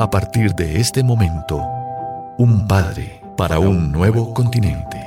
A partir de este momento, un padre para un nuevo continente.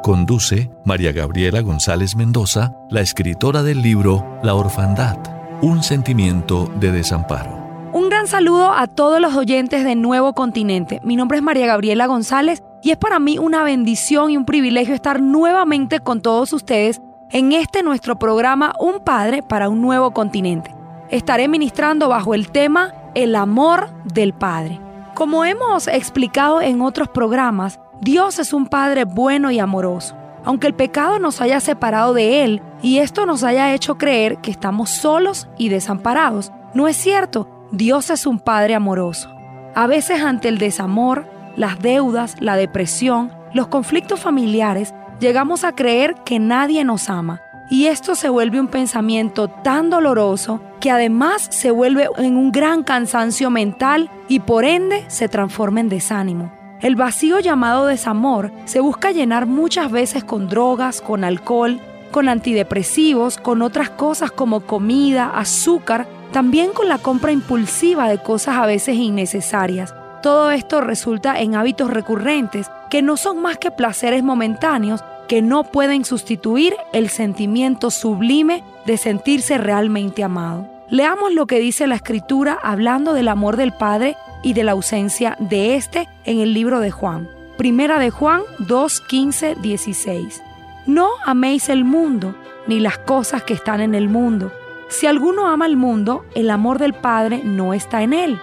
Conduce María Gabriela González Mendoza, la escritora del libro La Orfandad, un sentimiento de desamparo. Un gran saludo a todos los oyentes de Nuevo Continente. Mi nombre es María Gabriela González y es para mí una bendición y un privilegio estar nuevamente con todos ustedes en este nuestro programa Un Padre para un Nuevo Continente. Estaré ministrando bajo el tema El amor del Padre. Como hemos explicado en otros programas, Dios es un Padre bueno y amoroso. Aunque el pecado nos haya separado de Él y esto nos haya hecho creer que estamos solos y desamparados, no es cierto. Dios es un Padre amoroso. A veces ante el desamor, las deudas, la depresión, los conflictos familiares, llegamos a creer que nadie nos ama. Y esto se vuelve un pensamiento tan doloroso que además se vuelve en un gran cansancio mental y por ende se transforma en desánimo. El vacío llamado desamor se busca llenar muchas veces con drogas, con alcohol, con antidepresivos, con otras cosas como comida, azúcar, también con la compra impulsiva de cosas a veces innecesarias. Todo esto resulta en hábitos recurrentes que no son más que placeres momentáneos que no pueden sustituir el sentimiento sublime de sentirse realmente amado. Leamos lo que dice la escritura hablando del amor del Padre y de la ausencia de éste en el libro de Juan. Primera de Juan 2, 15, 16. No améis el mundo, ni las cosas que están en el mundo. Si alguno ama el mundo, el amor del Padre no está en él.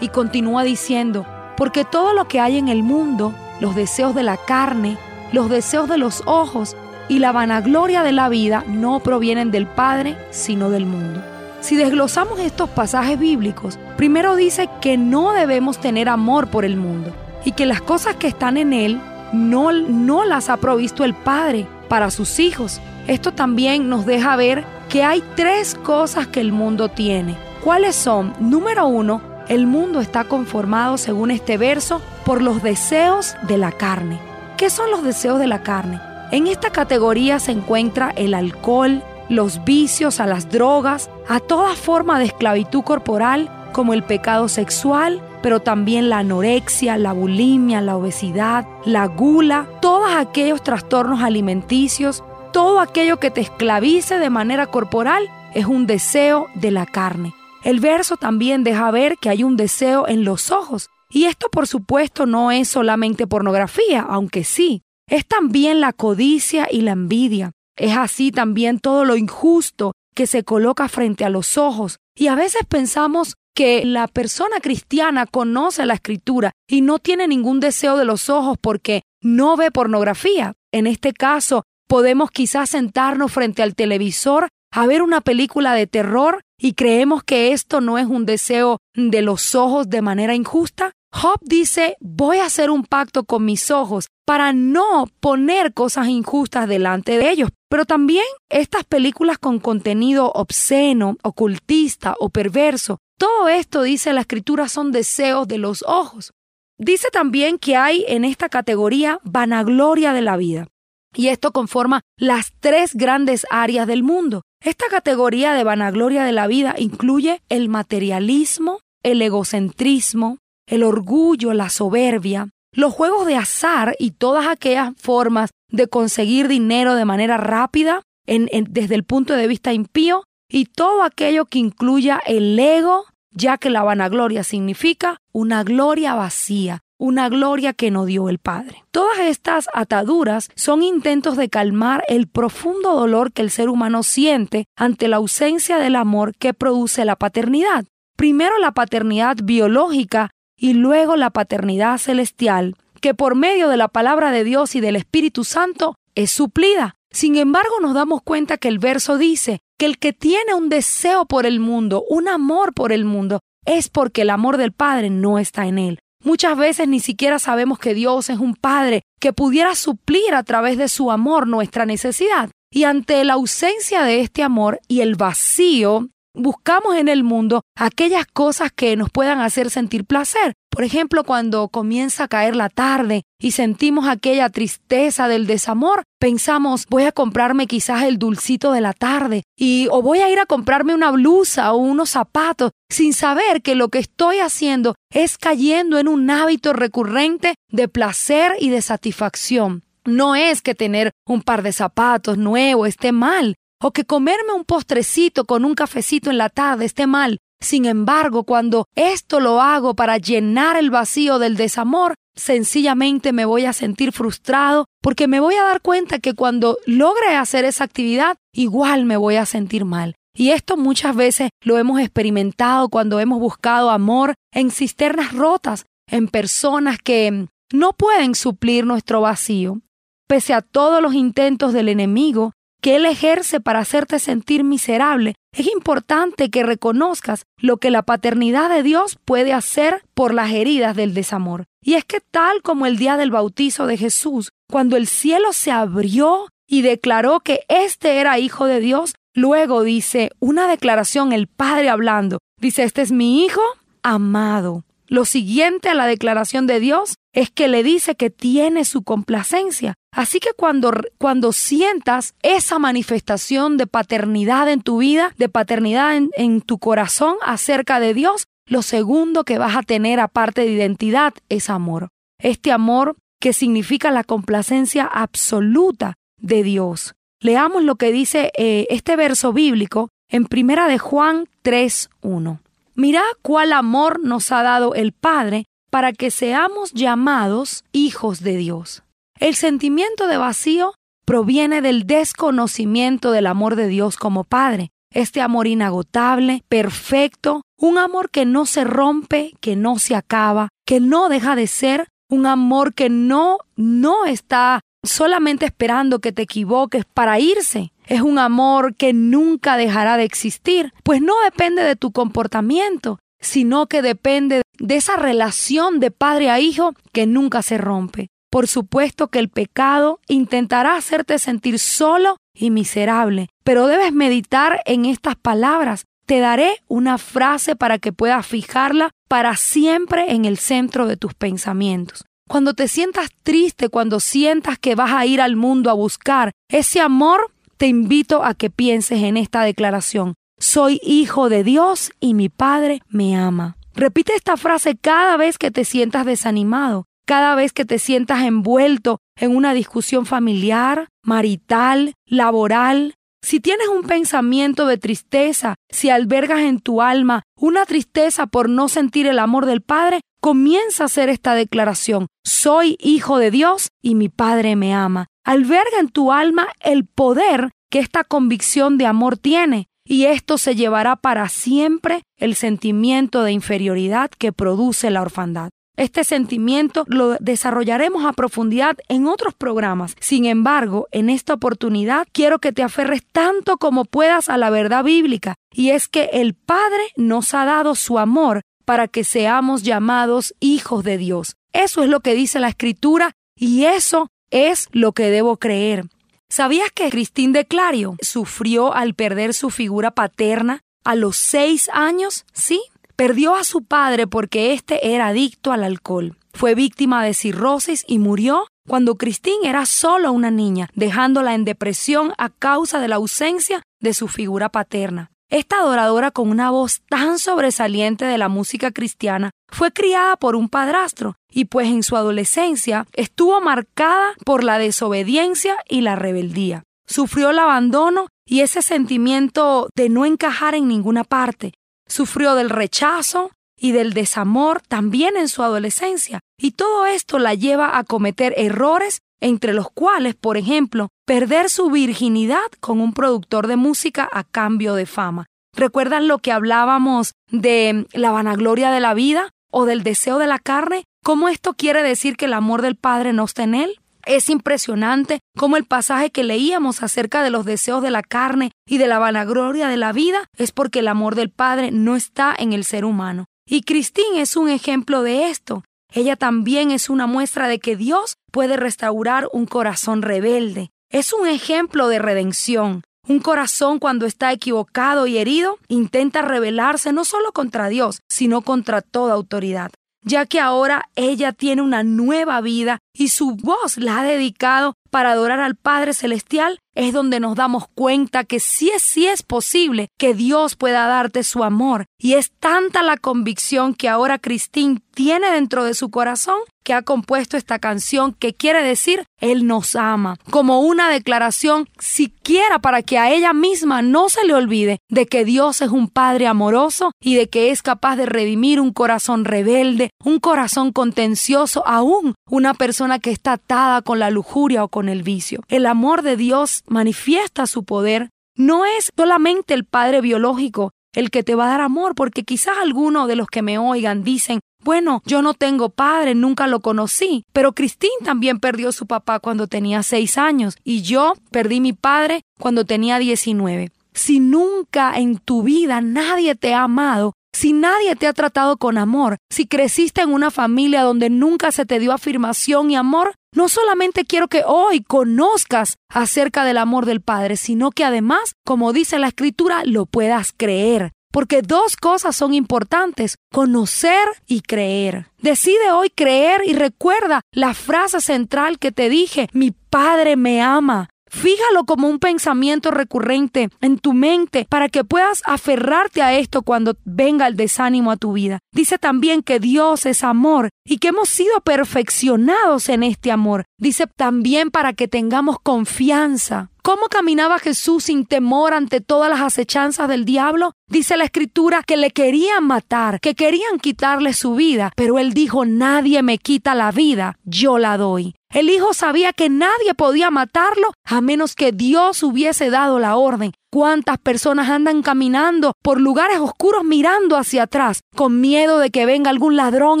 Y continúa diciendo, porque todo lo que hay en el mundo, los deseos de la carne, los deseos de los ojos y la vanagloria de la vida no provienen del Padre, sino del mundo. Si desglosamos estos pasajes bíblicos, primero dice que no debemos tener amor por el mundo y que las cosas que están en él no, no las ha provisto el Padre para sus hijos. Esto también nos deja ver que hay tres cosas que el mundo tiene. ¿Cuáles son? Número uno, el mundo está conformado, según este verso, por los deseos de la carne. ¿Qué son los deseos de la carne? En esta categoría se encuentra el alcohol, los vicios, a las drogas, a toda forma de esclavitud corporal como el pecado sexual, pero también la anorexia, la bulimia, la obesidad, la gula, todos aquellos trastornos alimenticios, todo aquello que te esclavice de manera corporal es un deseo de la carne. El verso también deja ver que hay un deseo en los ojos, y esto por supuesto no es solamente pornografía, aunque sí, es también la codicia y la envidia, es así también todo lo injusto que se coloca frente a los ojos. Y a veces pensamos que la persona cristiana conoce la escritura y no tiene ningún deseo de los ojos porque no ve pornografía. En este caso, podemos quizás sentarnos frente al televisor a ver una película de terror y creemos que esto no es un deseo de los ojos de manera injusta. Job dice, voy a hacer un pacto con mis ojos para no poner cosas injustas delante de ellos. Pero también estas películas con contenido obsceno, ocultista o perverso, todo esto, dice la escritura, son deseos de los ojos. Dice también que hay en esta categoría vanagloria de la vida. Y esto conforma las tres grandes áreas del mundo. Esta categoría de vanagloria de la vida incluye el materialismo, el egocentrismo, el orgullo, la soberbia, los juegos de azar y todas aquellas formas de conseguir dinero de manera rápida desde el punto de vista impío y todo aquello que incluya el ego, ya que la vanagloria significa una gloria vacía, una gloria que no dio el Padre. Todas estas ataduras son intentos de calmar el profundo dolor que el ser humano siente ante la ausencia del amor que produce la paternidad. Primero la paternidad biológica y luego la paternidad celestial, que por medio de la palabra de Dios y del Espíritu Santo es suplida. Sin embargo, nos damos cuenta que el verso dice que el que tiene un deseo por el mundo, un amor por el mundo, es porque el amor del Padre no está en él. Muchas veces ni siquiera sabemos que Dios es un Padre que pudiera suplir a través de su amor nuestra necesidad. Y ante la ausencia de este amor y el vacío buscamos en el mundo aquellas cosas que nos puedan hacer sentir placer. Por ejemplo, cuando comienza a caer la tarde y sentimos aquella tristeza del desamor, pensamos, voy a comprarme quizás el dulcito de la tarde y o voy a ir a comprarme una blusa o unos zapatos sin saber que lo que estoy haciendo es cayendo en un hábito recurrente de placer y de satisfacción. No es que tener un par de zapatos nuevos esté mal, o que comerme un postrecito con un cafecito en la tarde esté mal. Sin embargo, cuando esto lo hago para llenar el vacío del desamor, sencillamente me voy a sentir frustrado porque me voy a dar cuenta que cuando logre hacer esa actividad, igual me voy a sentir mal. Y esto muchas veces lo hemos experimentado cuando hemos buscado amor en cisternas rotas, en personas que no pueden suplir nuestro vacío. Pese a todos los intentos del enemigo, que Él ejerce para hacerte sentir miserable, es importante que reconozcas lo que la paternidad de Dios puede hacer por las heridas del desamor. Y es que tal como el día del bautizo de Jesús, cuando el cielo se abrió y declaró que éste era hijo de Dios, luego dice una declaración el Padre hablando, dice, este es mi hijo amado. Lo siguiente a la declaración de Dios es que le dice que tiene su complacencia. Así que cuando, cuando sientas esa manifestación de paternidad en tu vida, de paternidad en, tu corazón acerca de Dios, lo segundo que vas a tener aparte de identidad es amor. Este amor que significa la complacencia absoluta de Dios. Leamos lo que dice eh, este verso bíblico en Primera de Juan 3.1. Mirá cuál amor nos ha dado el Padre para que seamos llamados hijos de Dios. El sentimiento de vacío proviene del desconocimiento del amor de Dios como Padre. Este amor inagotable, perfecto, un amor que no se rompe, que no se acaba, que no deja de ser, un amor que no, no está solamente esperando que te equivoques para irse, es un amor que nunca dejará de existir, pues no depende de tu comportamiento, sino que depende de esa relación de padre a hijo que nunca se rompe. Por supuesto que el pecado intentará hacerte sentir solo y miserable, pero debes meditar en estas palabras. Te daré una frase para que puedas fijarla para siempre en el centro de tus pensamientos. Cuando te sientas triste, cuando sientas que vas a ir al mundo a buscar ese amor te invito a que pienses en esta declaración. Soy hijo de Dios y mi Padre me ama. Repite esta frase cada vez que te sientas desanimado, cada vez que te sientas envuelto en una discusión familiar, marital, laboral. Si tienes un pensamiento de tristeza, si albergas en tu alma una tristeza por no sentir el amor del Padre, comienza a hacer esta declaración. Soy hijo de Dios y mi Padre me ama alberga en tu alma el poder que esta convicción de amor tiene, y esto se llevará para siempre el sentimiento de inferioridad que produce la orfandad. Este sentimiento lo desarrollaremos a profundidad en otros programas. Sin embargo, en esta oportunidad quiero que te aferres tanto como puedas a la verdad bíblica, y es que el Padre nos ha dado su amor para que seamos llamados hijos de Dios. Eso es lo que dice la Escritura y eso es lo que debo creer. ¿Sabías que Christine de Clario sufrió al perder su figura paterna a los seis años? Sí, perdió a su padre porque éste era adicto al alcohol. Fue víctima de cirrosis y murió cuando Christine era solo una niña, dejándola en depresión a causa de la ausencia de su figura paterna. Esta adoradora con una voz tan sobresaliente de la música cristiana fue criada por un padrastro y pues en su adolescencia estuvo marcada por la desobediencia y la rebeldía. Sufrió el abandono y ese sentimiento de no encajar en ninguna parte. Sufrió del rechazo y del desamor también en su adolescencia. Y todo esto la lleva a cometer errores entre los cuales, por ejemplo, perder su virginidad con un productor de música a cambio de fama. ¿Recuerdan lo que hablábamos de la vanagloria de la vida o del deseo de la carne? ¿Cómo esto quiere decir que el amor del Padre no está en él? Es impresionante cómo el pasaje que leíamos acerca de los deseos de la carne y de la vanagloria de la vida es porque el amor del Padre no está en el ser humano. Y Christine es un ejemplo de esto. Ella también es una muestra de que Dios puede restaurar un corazón rebelde. Es un ejemplo de redención, Un corazón cuando está equivocado y herido intenta rebelarse no solo contra Dios, sino contra toda autoridad ya que ahora ella tiene una nueva vida y su voz la ha dedicado para adorar al Padre Celestial, es donde nos damos cuenta que sí es, sí es posible que Dios pueda darte su amor. Y es tanta la convicción que ahora Cristín tiene dentro de su corazón que ha compuesto esta canción que quiere decir Él nos ama, como una declaración siquiera para que a ella misma no se le olvide de que Dios es un Padre amoroso y de que es capaz de redimir un corazón rebelde, un corazón contencioso, aún una persona que está atada con la lujuria o con el vicio. El amor de Dios manifiesta su poder. No es solamente el Padre biológico el que te va a dar amor, porque quizás algunos de los que me oigan dicen, bueno, yo no tengo padre, nunca lo conocí, pero Cristín también perdió su papá cuando tenía seis años y yo perdí mi padre cuando tenía diecinueve. Si nunca en tu vida nadie te ha amado, si nadie te ha tratado con amor, si creciste en una familia donde nunca se te dio afirmación y amor, no solamente quiero que hoy conozcas acerca del amor del Padre, sino que además, como dice la Escritura, lo puedas creer. Porque dos cosas son importantes, conocer y creer. Decide hoy creer y recuerda la frase central que te dije, mi Padre me ama. Fíjalo como un pensamiento recurrente en tu mente para que puedas aferrarte a esto cuando venga el desánimo a tu vida. Dice también que Dios es amor y que hemos sido perfeccionados en este amor. Dice también para que tengamos confianza. ¿Cómo caminaba Jesús sin temor ante todas las acechanzas del diablo? Dice la escritura que le querían matar, que querían quitarle su vida, pero él dijo, nadie me quita la vida, yo la doy. El hijo sabía que nadie podía matarlo a menos que Dios hubiese dado la orden. ¿Cuántas personas andan caminando por lugares oscuros mirando hacia atrás, con miedo de que venga algún ladrón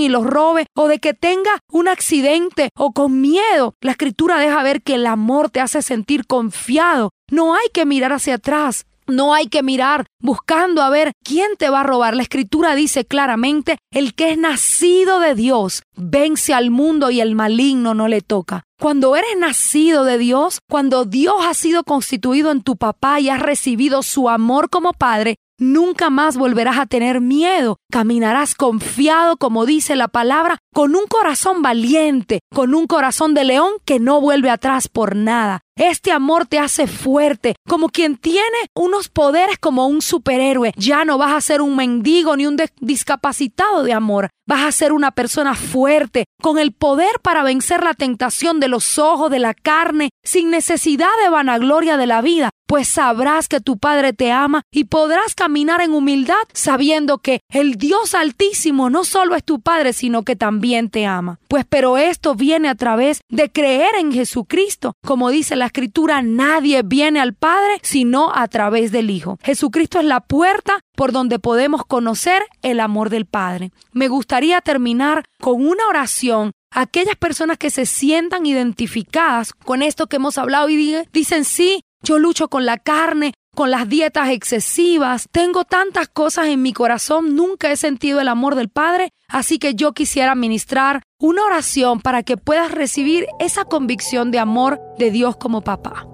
y los robe, o de que tenga un accidente, o con miedo? La escritura deja ver que el amor te hace sentir confiado. No hay que mirar hacia atrás. No hay que mirar buscando a ver quién te va a robar. La escritura dice claramente, el que es nacido de Dios vence al mundo y el maligno no le toca. Cuando eres nacido de Dios, cuando Dios ha sido constituido en tu papá y has recibido su amor como padre, Nunca más volverás a tener miedo. Caminarás confiado, como dice la palabra, con un corazón valiente, con un corazón de león que no vuelve atrás por nada. Este amor te hace fuerte, como quien tiene unos poderes como un superhéroe. Ya no vas a ser un mendigo ni un discapacitado de amor. Vas a ser una persona fuerte, con el poder para vencer la tentación de los ojos, de la carne, sin necesidad de vanagloria de la vida, pues sabrás que tu Padre te ama y podrás caminar en humildad sabiendo que el Dios Altísimo no solo es tu Padre, sino que también te ama. Pues pero esto viene a través de creer en Jesucristo, como dice la escritura, nadie viene al Padre sino a través del Hijo. Jesucristo es la puerta por donde podemos conocer el amor del Padre. Me gustaría terminar con una oración aquellas personas que se sientan identificadas con esto que hemos hablado y dicen, sí, yo lucho con la carne, con las dietas excesivas, tengo tantas cosas en mi corazón, nunca he sentido el amor del Padre, así que yo quisiera ministrar una oración para que puedas recibir esa convicción de amor de Dios como papá.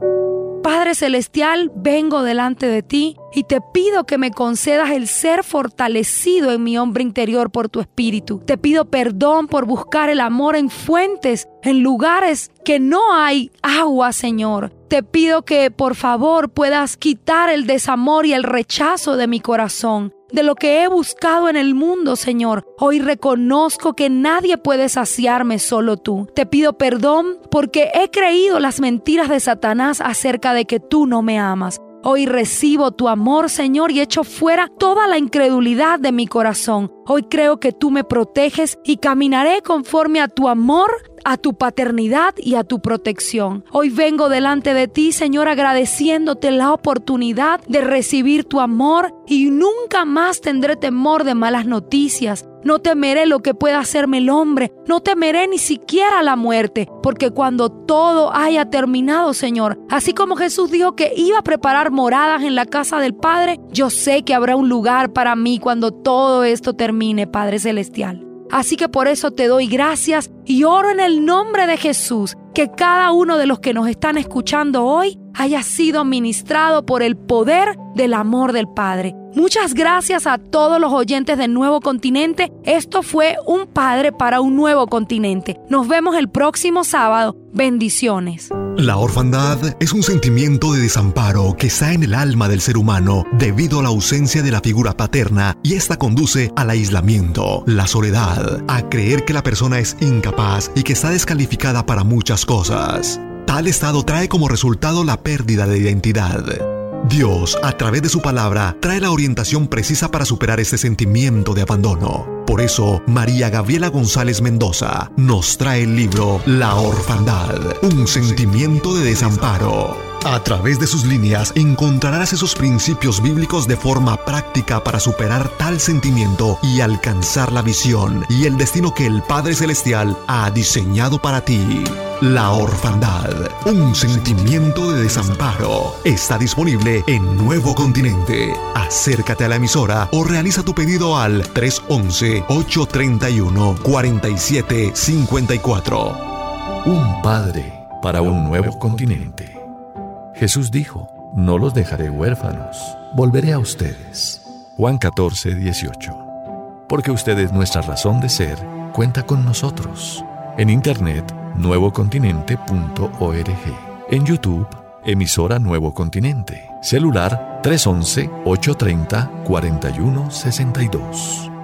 Padre Celestial, vengo delante de ti y te pido que me concedas el ser fortalecido en mi hombre interior por tu espíritu. Te pido perdón por buscar el amor en fuentes, en lugares que no hay agua, Señor. Te pido que por favor puedas quitar el desamor y el rechazo de mi corazón de lo que he buscado en el mundo, Señor. Hoy reconozco que nadie puede saciarme, solo tú. Te pido perdón porque he creído las mentiras de Satanás acerca de que tú no me amas. Hoy recibo tu amor, Señor, y echo fuera toda la incredulidad de mi corazón. Hoy creo que tú me proteges y caminaré conforme a tu amor a tu paternidad y a tu protección. Hoy vengo delante de ti, Señor, agradeciéndote la oportunidad de recibir tu amor y nunca más tendré temor de malas noticias. No temeré lo que pueda hacerme el hombre, no temeré ni siquiera la muerte, porque cuando todo haya terminado, Señor, así como Jesús dijo que iba a preparar moradas en la casa del Padre, yo sé que habrá un lugar para mí cuando todo esto termine, Padre Celestial. Así que por eso te doy gracias y oro en el nombre de Jesús que cada uno de los que nos están escuchando hoy haya sido ministrado por el poder del amor del Padre. Muchas gracias a todos los oyentes del Nuevo Continente. Esto fue Un Padre para un Nuevo Continente. Nos vemos el próximo sábado. Bendiciones. La orfandad es un sentimiento de desamparo que está en el alma del ser humano debido a la ausencia de la figura paterna y esta conduce al aislamiento, la soledad, a creer que la persona es incapaz y que está descalificada para muchas cosas. Tal estado trae como resultado la pérdida de identidad. Dios, a través de su palabra, trae la orientación precisa para superar este sentimiento de abandono. Por eso, María Gabriela González Mendoza nos trae el libro La Orfandad, un sentimiento de desamparo. A través de sus líneas encontrarás esos principios bíblicos de forma práctica para superar tal sentimiento y alcanzar la visión y el destino que el Padre Celestial ha diseñado para ti. La orfandad, un sentimiento de desamparo, está disponible en Nuevo Continente. Acércate a la emisora o realiza tu pedido al 311-831-4754. Un Padre para un nuevo continente. Jesús dijo, no los dejaré huérfanos, volveré a ustedes. Juan 14, 18. Porque usted es nuestra razón de ser, cuenta con nosotros. En internet, nuevocontinente.org. En YouTube, emisora Nuevo Continente. Celular 311-830-4162.